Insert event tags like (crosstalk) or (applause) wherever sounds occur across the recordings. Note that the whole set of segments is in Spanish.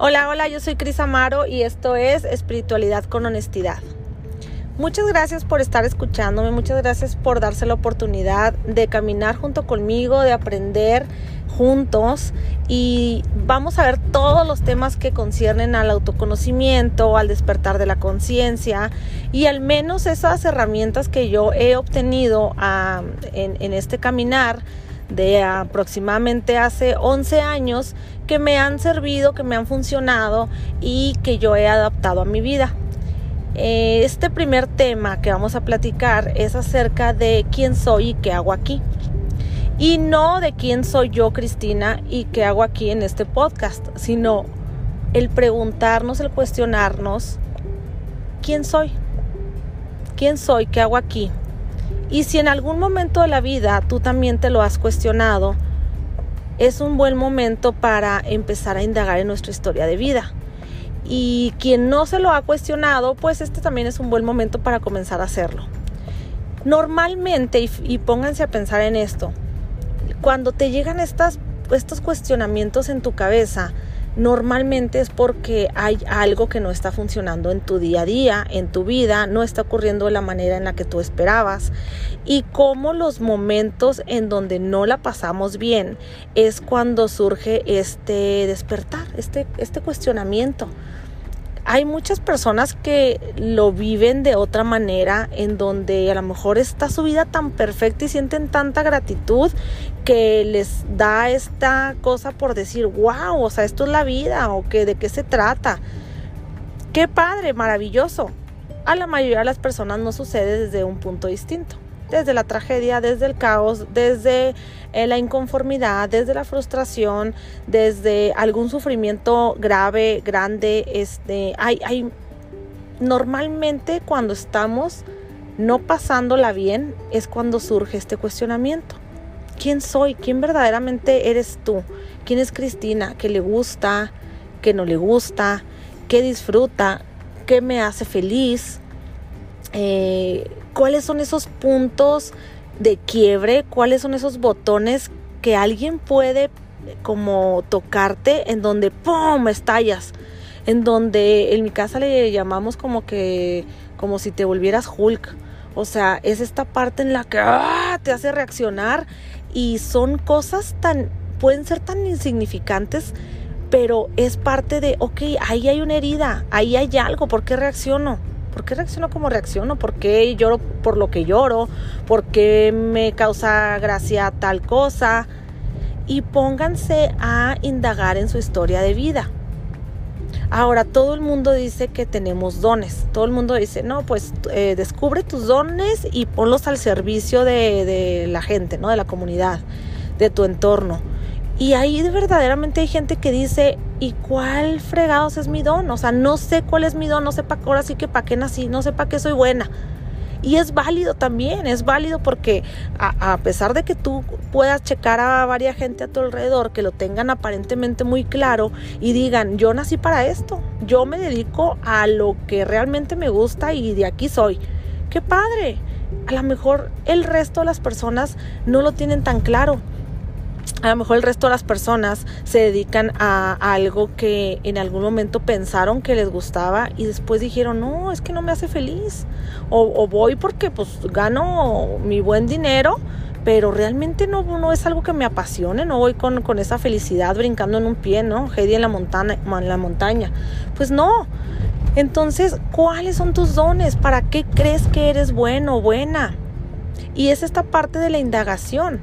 Hola, hola, yo soy Cris Amaro y esto es Espiritualidad con Honestidad. Muchas gracias por estar escuchándome, muchas gracias por darse la oportunidad de caminar junto conmigo, de aprender juntos y vamos a ver todos los temas que conciernen al autoconocimiento, al despertar de la conciencia y al menos esas herramientas que yo he obtenido en, en este caminar de aproximadamente hace 11 años que me han servido, que me han funcionado y que yo he adaptado a mi vida. Eh, este primer tema que vamos a platicar es acerca de quién soy y qué hago aquí. Y no de quién soy yo, Cristina, y qué hago aquí en este podcast, sino el preguntarnos, el cuestionarnos, ¿quién soy? ¿Quién soy? ¿Qué hago aquí? Y si en algún momento de la vida tú también te lo has cuestionado, es un buen momento para empezar a indagar en nuestra historia de vida. Y quien no se lo ha cuestionado, pues este también es un buen momento para comenzar a hacerlo. Normalmente, y, pónganse a pensar en esto, cuando te llegan estas, estos cuestionamientos en tu cabeza, normalmente es porque hay algo que no está funcionando en tu día a día, en tu vida, no está ocurriendo de la manera en la que tú esperabas. Y como los momentos en donde no la pasamos bien es cuando surge este despertar, este, este cuestionamiento hay muchas personas que lo viven de otra manera, en donde a lo mejor está su vida tan perfecta y sienten tanta gratitud que les da esta cosa por decir, wow, o sea, esto es la vida, o que de qué se trata. Qué padre, maravilloso. A la mayoría de las personas no sucede desde un punto distinto desde la tragedia, desde el caos, desde eh, la inconformidad, desde la frustración, desde algún sufrimiento grave, grande. Este, hay, hay, normalmente cuando estamos no pasándola bien es cuando surge este cuestionamiento. ¿Quién soy? ¿Quién verdaderamente eres tú? ¿Quién es Cristina? ¿Qué le gusta? ¿Qué no le gusta? ¿Qué disfruta? ¿Qué me hace feliz? Eh, cuáles son esos puntos de quiebre, cuáles son esos botones que alguien puede como tocarte en donde ¡pum! estallas. En donde en mi casa le llamamos como que como si te volvieras Hulk. O sea, es esta parte en la que ¡ah! te hace reaccionar y son cosas tan pueden ser tan insignificantes, pero es parte de, ok, ahí hay una herida, ahí hay algo, ¿por qué reacciono? ¿Por qué reacciono como reacciono? ¿Por qué lloro por lo que lloro? ¿Por qué me causa gracia tal cosa? Y pónganse a indagar en su historia de vida. Ahora, todo el mundo dice que tenemos dones. Todo el mundo dice, no, pues eh, descubre tus dones y ponlos al servicio de, de la gente, ¿no? De la comunidad, de tu entorno. Y ahí verdaderamente hay gente que dice, ¿y cuál fregados es mi don? O sea, no sé cuál es mi don, no sé para ahora sí que para qué nací, no sé para qué soy buena. Y es válido también, es válido porque a, a, pesar de que tú puedas checar a varias gente a tu alrededor que lo tengan aparentemente muy claro y digan, yo nací para esto, yo me dedico a lo que realmente me gusta y de aquí soy. ¡Qué padre! A lo mejor el resto de las personas no lo tienen tan claro a lo mejor el resto de las personas se dedican a, algo que en algún momento pensaron que les gustaba y después dijeron, no, es que no me hace feliz. O, voy porque pues gano mi buen dinero, pero realmente no, no es algo que me apasione, no voy con, con esa felicidad brincando en un pie, ¿no? Heidi en la, montaña, en la montaña. Pues no. Entonces, ¿cuáles son tus dones? ¿Para qué crees que eres bueno o buena? Y es esta parte de la indagación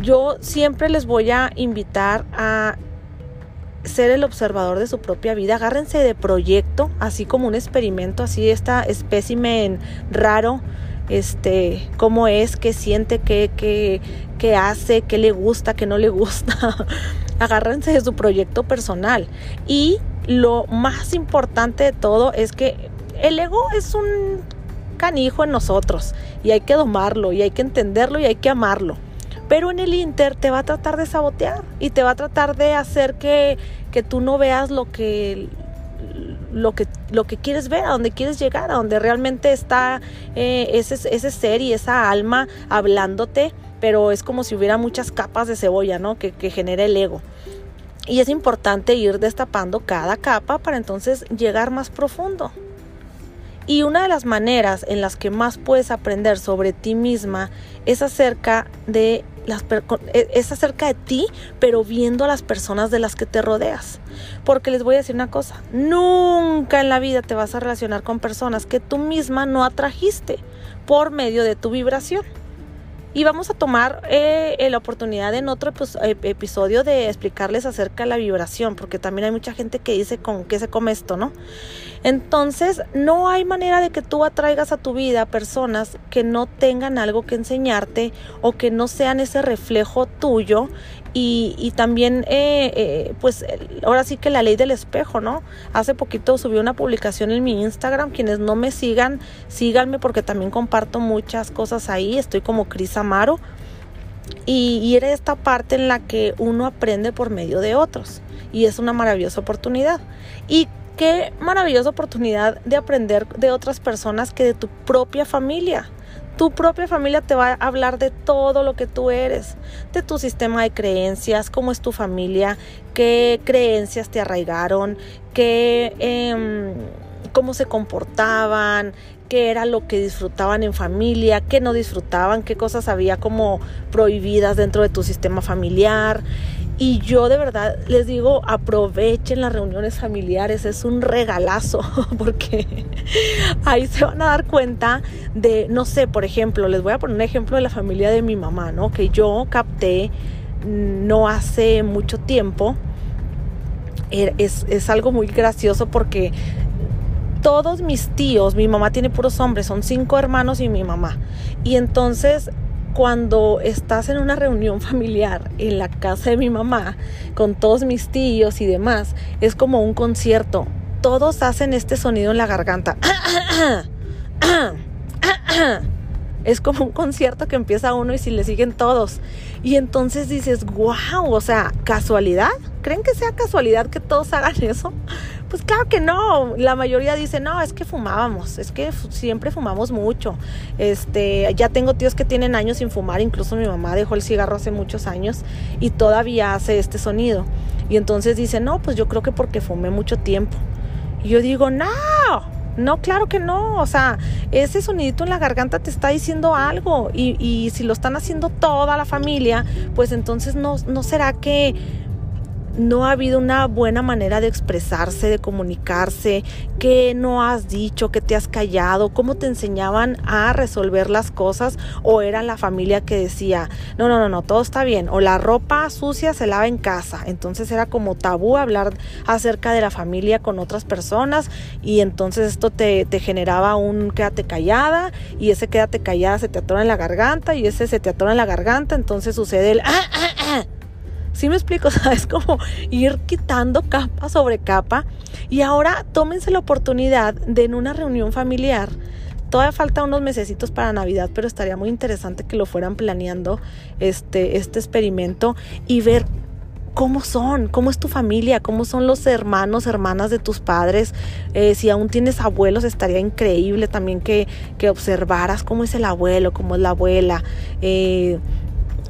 yo siempre les voy a invitar a ser el observador de su propia vida. Agárrense de proyecto, así como un experimento, así esta espécimen raro, este, cómo es, qué siente, qué, qué, qué hace, qué le gusta, qué no le gusta. (laughs) Agárrense de su proyecto personal. Y lo más importante de todo es que el ego es un canijo en nosotros y hay que domarlo y hay que entenderlo y hay que amarlo. Pero en el Inter te va a tratar de sabotear y te va a tratar de hacer que, que tú no veas lo que, lo que, lo que quieres ver, a donde quieres llegar, a donde realmente está eh, ese, ese ser y esa alma hablándote, pero es como si hubiera muchas capas de cebolla, ¿no? Que, que genera el ego. Y es importante ir destapando cada capa para entonces llegar más profundo. Y una de las maneras en las que más puedes aprender sobre ti misma es acerca de las e, es acerca de ti, pero viendo a las personas de las que te rodeas. Porque les voy a decir una cosa, nunca en la vida te vas a relacionar con personas que tú misma no atrajiste por medio de tu vibración. Y vamos a tomar eh, la oportunidad en otro pues, episodio de explicarles acerca de la vibración, porque también hay mucha gente que dice con qué se come esto, ¿no? Entonces, no hay manera de que tú atraigas a tu vida personas que no tengan algo que enseñarte o que no sean ese reflejo tuyo y, también, eh, eh, pues ahora sí que la ley del espejo, ¿no? Hace poquito subí una publicación en mi Instagram. Quienes no me sigan, síganme porque también comparto muchas cosas ahí. Estoy como Cris Amaro. Y, y era esta parte en la que uno aprende por medio de otros. Y es una maravillosa oportunidad. Y qué maravillosa oportunidad de aprender de otras personas que de tu propia familia. Tu propia familia te va a hablar de todo lo que tú eres, de tu sistema de creencias, cómo es tu familia, qué creencias te arraigaron, qué, em, cómo se comportaban, qué era lo que disfrutaban en familia, qué no disfrutaban, qué cosas había como prohibidas dentro de tu sistema familiar. Y yo de verdad les digo, aprovechen las reuniones familiares, es un regalazo, (laughs) porque ahí se van a dar cuenta de, no sé, por ejemplo, les voy a poner un ejemplo de la familia de mi mamá, ¿no? Que yo capté no hace mucho tiempo. Er, es, es algo muy gracioso porque todos mis tíos, mi mamá tiene puros hombres, son cinco hermanos y mi mamá. Y entonces cuando estás en una reunión familiar en la casa de mi mamá, con todos mis tíos y demás, es como un concierto. Todos hacen este sonido en la garganta. (clears throat) Es como un concierto que empieza uno y si le siguen todos. Y entonces dices, wow, o sea, casualidad. ¿Creen que sea casualidad que todos hagan eso? Pues claro que no. La mayoría dice, no, es que fumábamos, es que siempre fumamos mucho. Este, ya tengo tíos que tienen años sin fumar, incluso mi mamá dejó el cigarro hace muchos años y todavía hace este sonido. Y entonces dice, no, pues yo creo que porque fumé mucho tiempo. Y yo digo, no, no, claro que no. O sea, ese sonidito en la garganta te está diciendo algo. Y, y si lo están haciendo toda la familia, pues entonces no, no será que no ha habido una buena manera de expresarse, de comunicarse, qué no has dicho, qué te has callado, cómo te enseñaban a resolver las cosas o era la familia que decía, no, no, no, no, todo está bien, o la ropa sucia se lava en casa, entonces era como tabú hablar acerca de la familia con otras personas y entonces esto te, te generaba un quédate callada y ese quédate callada se te atora en la garganta y ese se te atora en la garganta, entonces sucede el... Ah, ah, ah, ¿Sí me explico? (laughs) O es como ir quitando capa sobre capa. Y ahora tómense la oportunidad de en una reunión familiar. Todavía falta unos mesecitos para Navidad, pero estaría muy interesante que lo fueran planeando este, este experimento y ver cómo son, cómo es tu familia, cómo son los hermanos, hermanas de tus padres. Eh, si aún tienes abuelos, estaría increíble también que, que, observaras cómo es el abuelo, cómo es la abuela. Eh,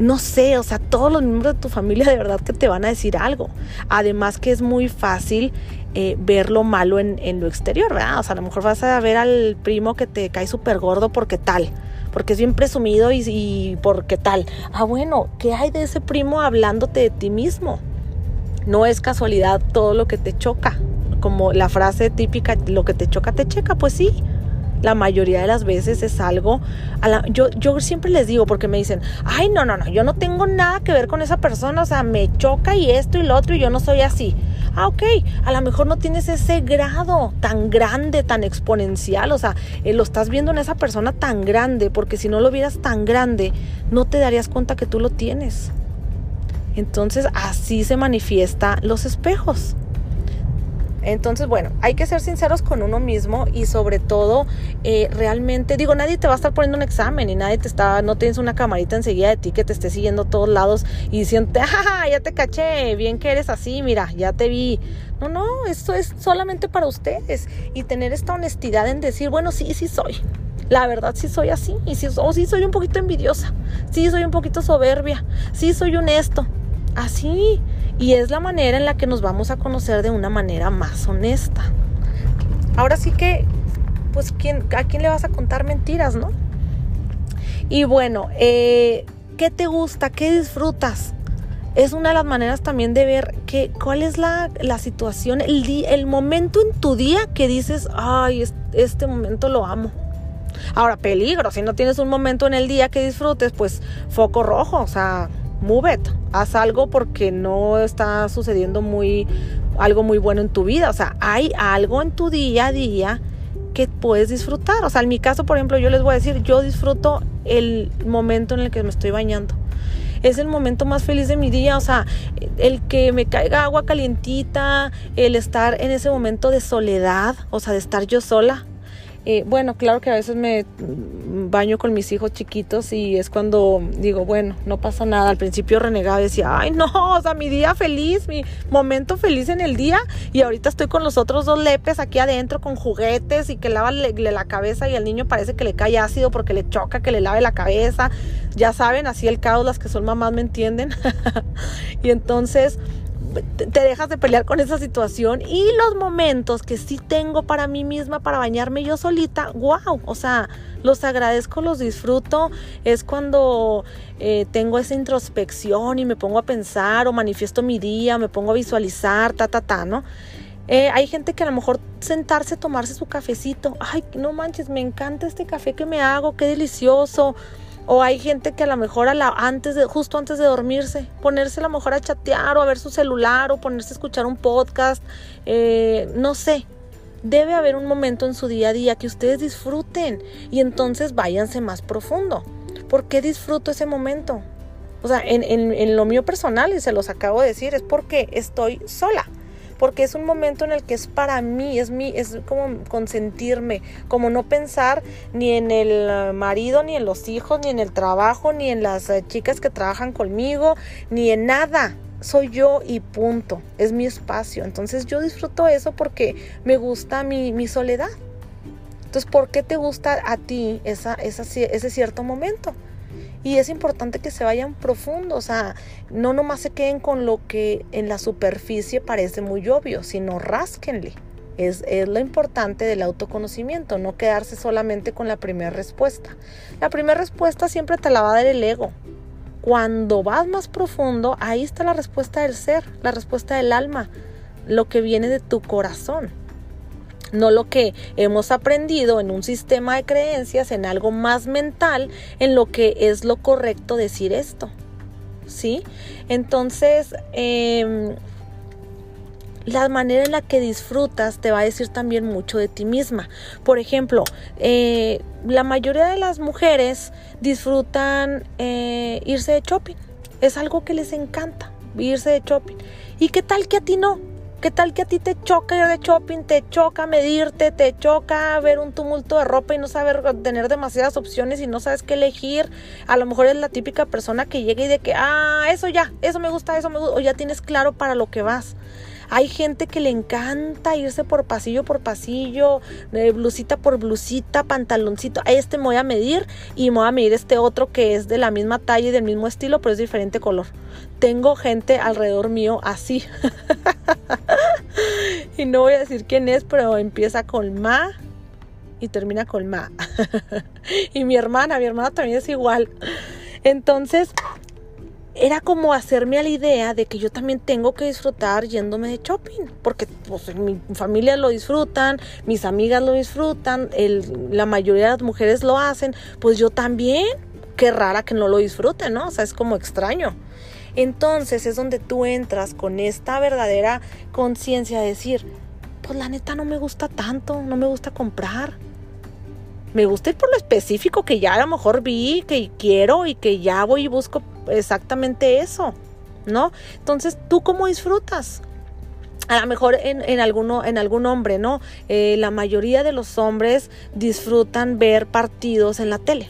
no sé, o sea, todos los miembros de tu familia de verdad que te van a decir algo. Además que es muy fácil eh, ver lo malo en, lo exterior, ¿verdad? O sea, a lo mejor vas a ver al primo que te cae súper gordo porque tal, porque es bien presumido y, y porque tal. Ah, bueno, ¿qué hay de ese primo hablándote de ti mismo? No es casualidad todo lo que te choca. Como la frase típica, lo que te choca, te checa, pues sí la mayoría de las veces es algo, yo, yo siempre les digo porque me dicen, ay, no, no, no, yo no tengo nada que ver con esa persona, o sea, me choca y esto y lo otro y yo no soy así. Ah, ok, a lo mejor no tienes ese grado tan grande, tan exponencial, o sea, eh, lo estás viendo en esa persona tan grande, porque si no lo vieras tan grande, no te darías cuenta que tú lo tienes. Entonces así se manifiesta los espejos. Entonces, bueno, hay que ser sinceros con uno mismo y sobre todo, eh, realmente, digo, nadie te va a estar poniendo un examen y nadie te está, no tienes una camarita enseguida de ti que te esté siguiendo a todos lados y diciendo, (laughs) ¡ah, ya te caché! Bien que eres así, mira, ya te vi. No, no, esto es solamente para ustedes y tener esta honestidad en decir, bueno, sí, sí soy. La verdad sí soy así, y sí, o sí soy un poquito envidiosa, sí soy un poquito soberbia, sí soy honesto, así Y es la manera en la que nos vamos a conocer de una manera más honesta. Ahora sí que, pues, ¿quién, ¿a quién le vas a contar mentiras, no? Y bueno, eh, ¿qué te gusta? ¿Qué disfrutas? Es una de las maneras también de ver que, cuál es la, situación, el, el momento en tu día que dices, ay, este momento lo amo. Ahora, peligro, si no tienes un momento en el día que disfrutes, pues foco rojo, o sea, move haz algo porque no está sucediendo muy, algo muy bueno en tu vida, o sea, hay algo en tu día a día que puedes disfrutar, o sea, en mi caso, por ejemplo, yo les voy a decir, yo disfruto el momento en el que me estoy bañando. Es el momento más feliz de mi día, o sea, el que me caiga agua calientita, el estar en ese momento de soledad, o sea, de estar yo sola, eh, bueno, claro que a veces me baño con mis hijos chiquitos y es cuando digo, bueno, no pasa nada. Al principio renegaba y decía, ay no, o sea, mi día feliz, mi momento feliz en el día. Y ahorita estoy con los otros dos lepes aquí adentro con juguetes y que lava la cabeza y al niño parece que le cae ácido porque le choca que le lave la cabeza. Ya saben, así el caos, las que son mamás me entienden. (laughs) y entonces te dejas de pelear con esa situación y los momentos que sí tengo para mí misma para bañarme yo solita, wow, o sea, los agradezco, los disfruto, es cuando eh, tengo esa introspección y me pongo a pensar o manifiesto mi día, me pongo a visualizar, ta, ta, ta, ¿no? Eh, hay gente que a lo mejor sentarse, tomarse su cafecito, ay, no manches, me encanta este café que me hago, qué delicioso o hay gente que a lo mejor a la, antes de, justo antes de dormirse, ponerse a lo mejor a chatear o a ver su celular o ponerse a escuchar un podcast, eh, no sé. Debe haber un momento en su día a día que ustedes disfruten y entonces váyanse más profundo. ¿Por qué disfruto ese momento? O sea, en, en lo mío personal, y se los acabo de decir, es porque estoy sola porque es un momento en el que es para mí, es mi, es como consentirme, como no pensar ni en el eh, marido, ni en los hijos, ni en el trabajo, ni en las eh, chicas que trabajan conmigo, ni en nada. Soy yo y punto. Es mi espacio. Entonces yo disfruto eso porque me gusta mi, mi soledad. Entonces, ¿por qué te gusta a ti esa, esa, ese cierto momento? Y es importante que se vayan profundo, o sea, no nomás se queden con lo que en la superficie parece muy obvio, sino rásquenle. Es, es, lo importante del autoconocimiento, no quedarse solamente con la primera respuesta. La primera respuesta siempre te la va a dar el ego. Cuando vas más profundo, ahí está la respuesta del ser, la respuesta del alma, lo que viene de tu corazón no lo que hemos aprendido en un sistema de creencias, en algo más mental, en lo que es lo correcto decir esto. ¿Sí? Entonces, em, la manera en la que disfrutas te va a decir también mucho de ti misma. Por ejemplo, eh, la mayoría de las mujeres disfrutan eh, irse de shopping. Es algo que les encanta, irse de shopping. ¿Y qué tal que a ti no? ¿Qué tal que a ti te choca ir de shopping, te choca medirte, te choca ver un tumulto de ropa y no saber tener demasiadas opciones y no sabes qué elegir? A lo mejor es la típica persona que llega y de que, ah, eso ya, eso me gusta, eso me gusta, o ya tienes claro para lo que vas. Hay gente que le encanta irse por pasillo por pasillo, blusita por blusita, pantaloncito. Este me voy a medir y me voy a medir este otro que es de la misma talla y del mismo estilo, pero es diferente color. Tengo gente alrededor mío así. (laughs) y no voy a decir quién es, pero empieza con ma y termina con ma. (laughs) y mi hermana, mi hermana también es igual. Entonces, era como hacerme a la idea de que yo también tengo que disfrutar yéndome de shopping, porque pues, mi familia lo disfrutan, mis amigas lo disfrutan, la mayoría de las mujeres lo hacen, pues yo también, qué rara que no lo disfruten, ¿no? O sea, es como extraño. Entonces es donde tú entras con esta verdadera conciencia de decir, pues la neta no me gusta tanto, no me gusta comprar. Me gusta ir por lo específico que ya a lo mejor vi, que quiero y que ya voy y busco exactamente eso, ¿no? Entonces, ¿tú cómo disfrutas? a lo mejor en, alguno, en algún hombre, ¿no? Eh, la mayoría de los hombres disfrutan ver partidos en la tele.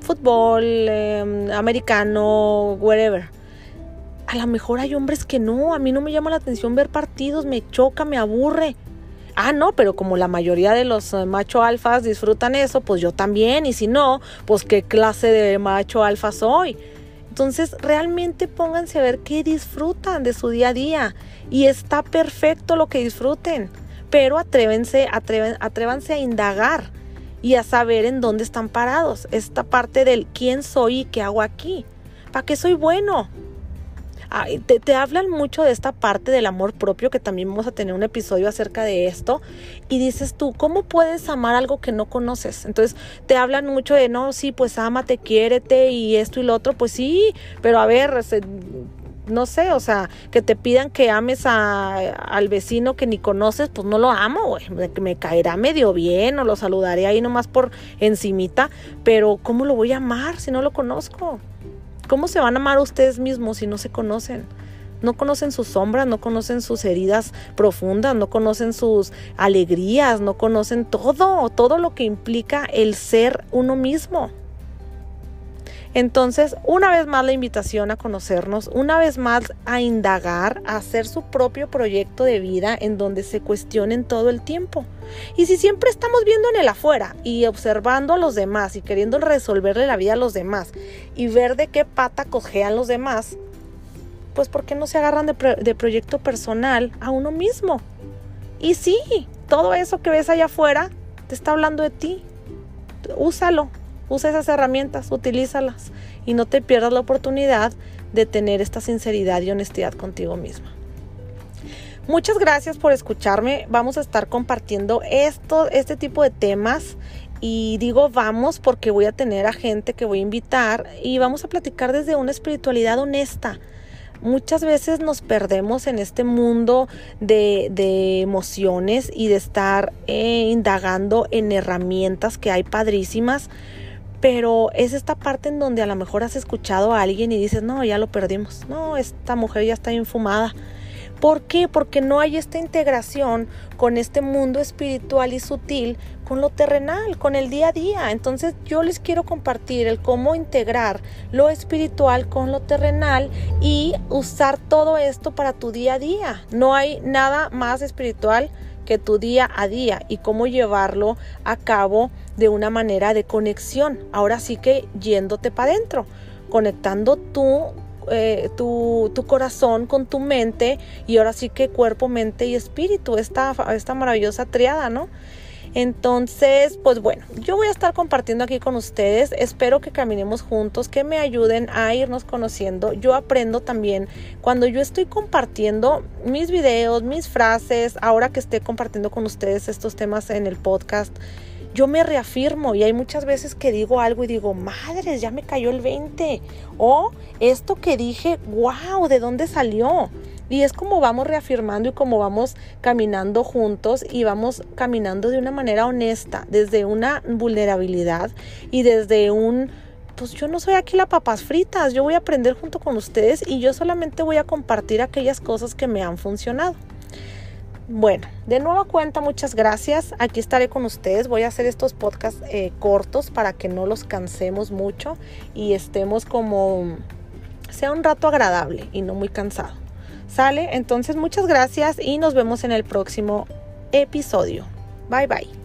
Fútbol, em, americano, whatever. A lo mejor hay hombres que no, a mí no me llama la atención ver partidos, me choca, me aburre. Ah, no, pero como la mayoría de los eh, macho alfas disfrutan eso, pues yo también. Y si no, pues qué clase de macho alfa soy Entonces, realmente pónganse a ver qué disfrutan de su día a día. Y está perfecto lo que disfruten. Pero atrévense, atrévanse a indagar y a saber en dónde están parados. Esta parte del quién soy y qué hago aquí. ¿Para qué soy bueno? Te, te, hablan mucho de esta parte del amor propio, que también vamos a tener un episodio acerca de esto. Y dices tú, ¿cómo puedes amar algo que no conoces? Entonces te hablan mucho de, no, sí, pues ámate, quiérete y esto y lo otro. Pues sí, pero a ver, no sé, o sea, que te pidan que ames a, al vecino que ni conoces, pues no lo amo, güey. Me, caerá medio bien o lo saludaré ahí nomás por encimita, pero ¿cómo lo voy a amar si no lo conozco? ¿Cómo se van a amar ustedes mismos si no se conocen? No conocen sus sombras, no conocen sus heridas profundas, no conocen sus alegrías, no conocen todo, todo lo que implica el ser uno mismo. Entonces, una vez más la invitación a conocernos, una vez más a indagar, a hacer su propio proyecto de vida en donde se cuestionen todo el tiempo. Y si siempre estamos viendo en el afuera y observando a los demás y queriendo resolverle la vida a los demás y ver de qué pata cojean los demás, pues ¿por qué no se agarran de, de proyecto personal a uno mismo? Y sí, todo eso que ves allá afuera te está hablando de ti. Úsalo, Usa esas herramientas, utilízalas y no te pierdas la oportunidad de tener esta sinceridad y honestidad contigo misma. Muchas gracias por escucharme. Vamos a estar compartiendo esto, este tipo de temas. Y digo vamos porque voy a tener a gente que voy a invitar y vamos a platicar desde una espiritualidad honesta, muchas veces nos perdemos en este mundo de, emociones y de estar eh, indagando en herramientas que hay padrísimas, pero es esta parte en donde a lo mejor has escuchado a alguien y dices, no, ya lo perdimos, no, esta mujer ya está infumada. ¿Por qué? Porque no hay esta integración con este mundo espiritual y sutil, con lo terrenal, con el día a día. Entonces yo les quiero compartir el cómo integrar lo espiritual con lo terrenal y usar todo esto para tu día a día. No hay nada más espiritual que tu día a día y cómo llevarlo a cabo de una manera de conexión. Ahora sí que yéndote para adentro, conectando tu, eh, tu, tu, corazón con tu mente y ahora sí que cuerpo, mente y espíritu, esta, esta maravillosa triada, ¿no? Entonces, pues bueno, yo voy a estar compartiendo aquí con ustedes. Espero que caminemos juntos, que me ayuden a irnos conociendo. Yo aprendo también cuando yo estoy compartiendo mis videos, mis frases, ahora que esté compartiendo con ustedes estos temas en el podcast yo me reafirmo y hay muchas veces que digo algo y digo, madres, ya me cayó el 20. O esto que dije, wow, ¿de dónde salió? Y es como vamos reafirmando y como vamos caminando juntos y vamos caminando de una manera honesta, desde una vulnerabilidad y desde un, pues yo no soy aquí la papas fritas, yo voy a aprender junto con ustedes y yo solamente voy a compartir aquellas cosas que me han funcionado. Bueno, de nueva cuenta, muchas gracias. Aquí estaré con ustedes. Voy a hacer estos podcasts eh, cortos para que no los cansemos mucho y estemos como sea un rato agradable y no muy cansado. ¿Sale? Entonces muchas gracias y nos vemos en el próximo episodio. Bye bye.